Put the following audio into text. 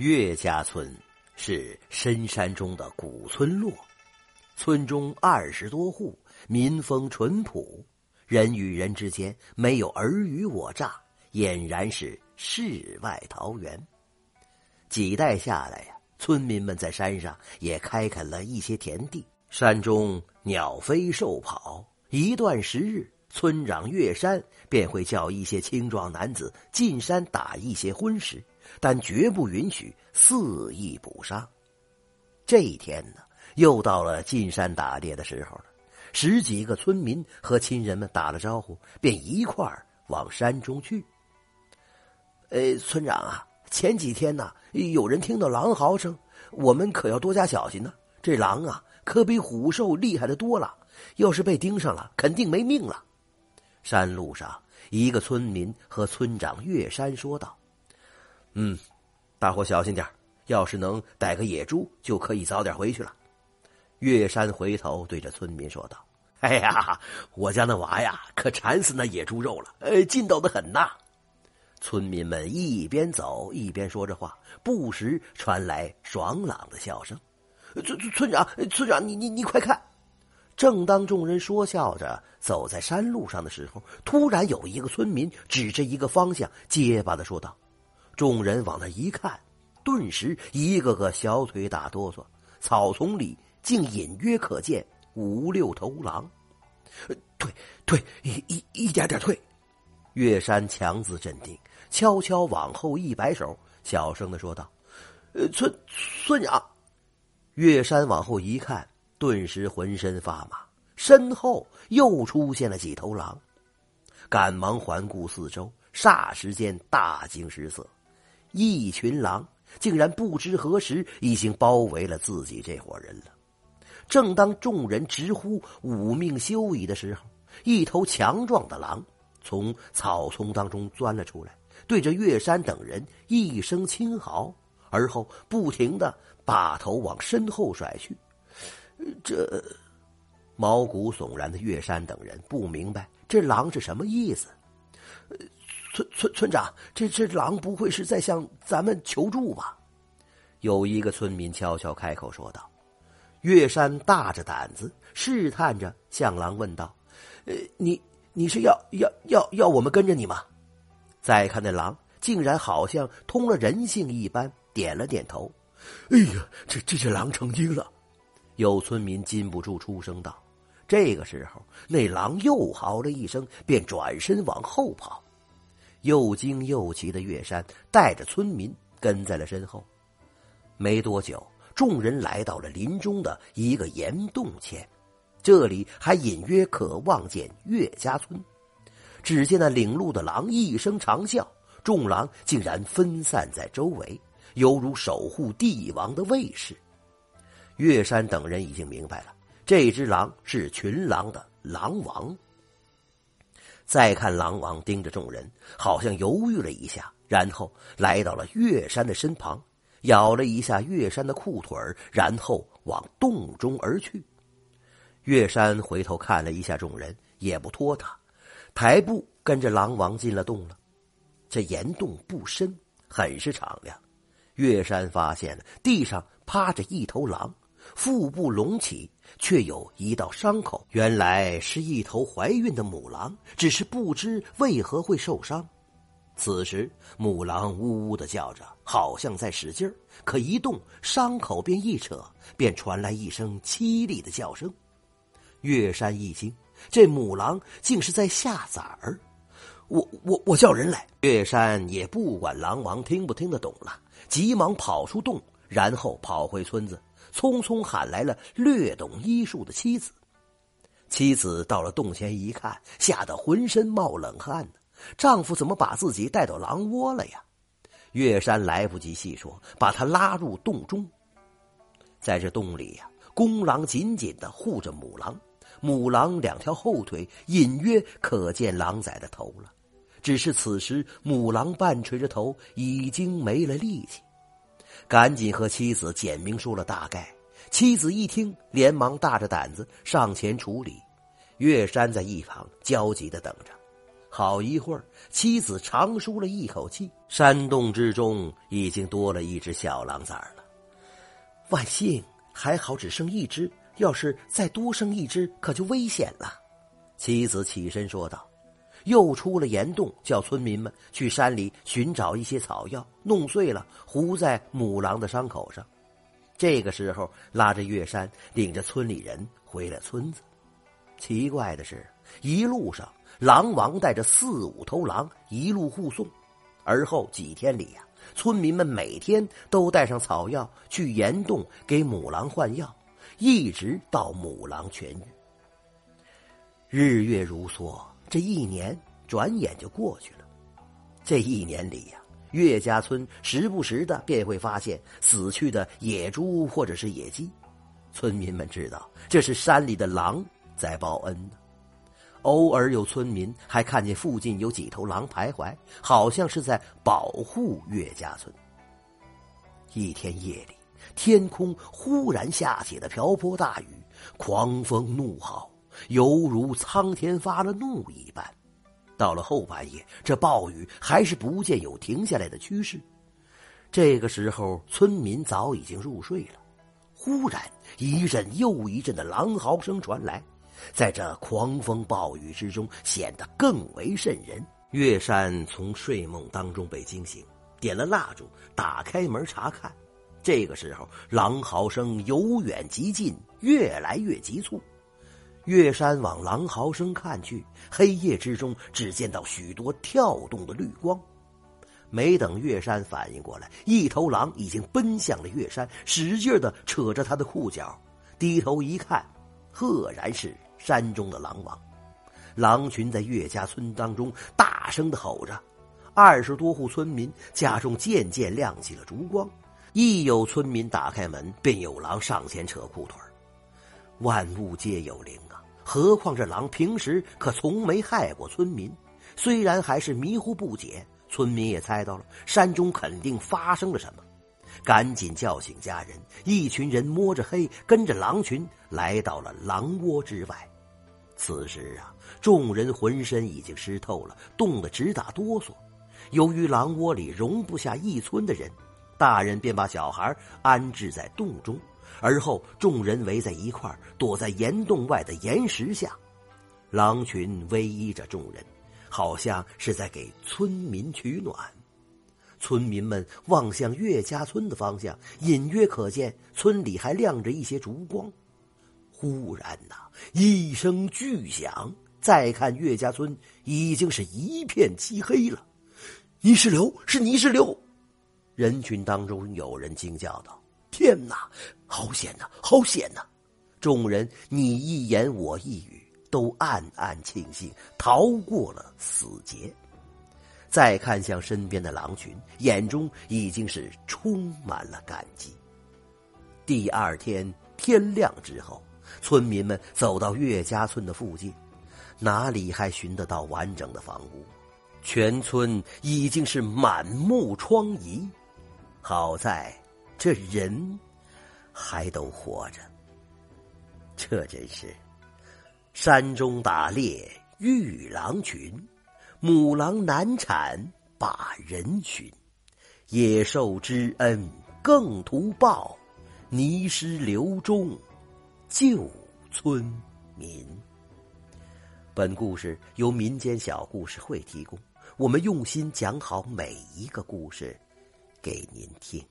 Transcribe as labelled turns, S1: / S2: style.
S1: 岳家村是深山中的古村落，村中二十多户，民风淳朴，人与人之间没有尔虞我诈，俨然是世外桃源。几代下来呀，村民们在山上也开垦了一些田地，山中鸟飞兽跑。一段时日，村长岳山便会叫一些青壮男子进山打一些荤食。但绝不允许肆意捕杀。这一天呢，又到了进山打猎的时候了。十几个村民和亲人们打了招呼，便一块儿往山中去。呃，村长啊，前几天呢，有人听到狼嚎声，我们可要多加小心呢。这狼啊，可比虎兽厉害的多了，要是被盯上了，肯定没命了。山路上，一个村民和村长岳山说道。嗯，大伙小心点要是能逮个野猪，就可以早点回去了。岳山回头对着村民说道：“哎呀，我家那娃呀，可馋死那野猪肉了，呃，劲道的很呐。”村民们一边走一边说着话，不时传来爽朗的笑声。村村村长，村长，你你你快看！正当众人说笑着走在山路上的时候，突然有一个村民指着一个方向，结巴的说道。众人往那一看，顿时一个个小腿打哆嗦。草丛里竟隐约可见五六头狼。退退，一一一点点退。岳山强自镇定，悄悄往后一摆手，小声的说道：“呃，村村长。”岳山往后一看，顿时浑身发麻，身后又出现了几头狼，赶忙环顾四周，霎时间大惊失色。一群狼竟然不知何时已经包围了自己这伙人了。正当众人直呼“五命休矣”的时候，一头强壮的狼从草丛当中钻了出来，对着岳山等人一声轻嚎，而后不停的把头往身后甩去。这毛骨悚然的岳山等人不明白这狼是什么意思。村村村长，这只狼不会是在向咱们求助吧？有一个村民悄悄开口说道。岳山大着胆子试探着向狼问道：“呃，你你是要要要要我们跟着你吗？”再看那狼，竟然好像通了人性一般，点了点头。哎呀，这这只狼成精了！有村民禁不住出声道。这个时候，那狼又嚎了一声，便转身往后跑。又惊又奇的岳山带着村民跟在了身后。没多久，众人来到了林中的一个岩洞前，这里还隐约可望见岳家村。只见那领路的狼一声长啸，众狼竟然分散在周围，犹如守护帝王的卫士。岳山等人已经明白了，这只狼是群狼的狼王。再看狼王盯着众人，好像犹豫了一下，然后来到了岳山的身旁，咬了一下岳山的裤腿然后往洞中而去。岳山回头看了一下众人，也不拖沓，抬步跟着狼王进了洞了。这岩洞不深，很是敞亮。岳山发现地上趴着一头狼。腹部隆起，却有一道伤口。原来是一头怀孕的母狼，只是不知为何会受伤。此时，母狼呜呜的叫着，好像在使劲儿，可一动，伤口便一扯，便传来一声凄厉的叫声。岳山一惊，这母狼竟是在下崽儿。我我我叫人来。岳山也不管狼王听不听得懂了，急忙跑出洞，然后跑回村子。匆匆喊来了略懂医术的妻子。妻子到了洞前一看，吓得浑身冒冷汗呢。丈夫怎么把自己带到狼窝了呀？岳山来不及细说，把他拉入洞中。在这洞里呀，公狼紧紧的护着母狼，母狼两条后腿隐约可见狼崽的头了。只是此时母狼半垂着头，已经没了力气。赶紧和妻子简明说了大概，妻子一听，连忙大着胆子上前处理。岳山在一旁焦急的等着。好一会儿，妻子长舒了一口气。山洞之中已经多了一只小狼崽了。万幸，还好只剩一只。要是再多生一只，可就危险了。妻子起身说道：“又出了岩洞，叫村民们去山里寻找一些草药，弄碎了糊在母狼的伤口上。”这个时候，拉着月山，领着村里人回了村子。奇怪的是，一路上。狼王带着四五头狼一路护送，而后几天里呀，村民们每天都带上草药去岩洞给母狼换药，一直到母狼痊愈。日月如梭，这一年转眼就过去了。这一年里呀，岳家村时不时的便会发现死去的野猪或者是野鸡，村民们知道这是山里的狼在报恩呢。偶尔有村民还看见附近有几头狼徘徊，好像是在保护岳家村。一天夜里，天空忽然下起了瓢泼大雨，狂风怒号，犹如苍天发了怒一般。到了后半夜，这暴雨还是不见有停下来的趋势。这个时候，村民早已经入睡了。忽然，一阵又一阵的狼嚎声传来。在这狂风暴雨之中，显得更为瘆人。月山从睡梦当中被惊醒，点了蜡烛，打开门查看。这个时候，狼嚎声由远及近，越来越急促。岳山往狼嚎声看去，黑夜之中只见到许多跳动的绿光。没等岳山反应过来，一头狼已经奔向了岳山，使劲的扯着他的裤脚。低头一看，赫然是。山中的狼王，狼群在岳家村当中大声的吼着，二十多户村民家中渐渐亮起了烛光，一有村民打开门，便有狼上前扯裤腿万物皆有灵，何况这狼平时可从没害过村民，虽然还是迷糊不解，村民也猜到了山中肯定发生了什么。赶紧叫醒家人，一群人摸着黑跟着狼群来到了狼窝之外。此时啊，众人浑身已经湿透了，冻得直打哆嗦。由于狼窝里容不下一村的人，大人便把小孩安置在洞中，而后众人围在一块躲在岩洞外的岩石下。狼群偎依着众人，好像是在给村民取暖。村民们望向岳家村的方向，隐约可见村里还亮着一些烛光。忽然呐，一声巨响，再看岳家村已经是一片漆黑了。泥石流，是泥石流！人群当中有人惊叫道：“天哪，好险呐，好险呐！”众人你一言我一语，都暗暗庆幸逃过了死劫。再看向身边的狼群，眼中已经是充满了感激。第二天天亮之后，村民们走到岳家村的附近，哪里还寻得到完整的房屋？全村已经是满目疮痍。好在这人还都活着。这真是山中打猎遇狼群。母狼难产把人寻，野兽之恩更图报，泥石流中救村民。本故事由民间小故事会提供，我们用心讲好每一个故事，给您听。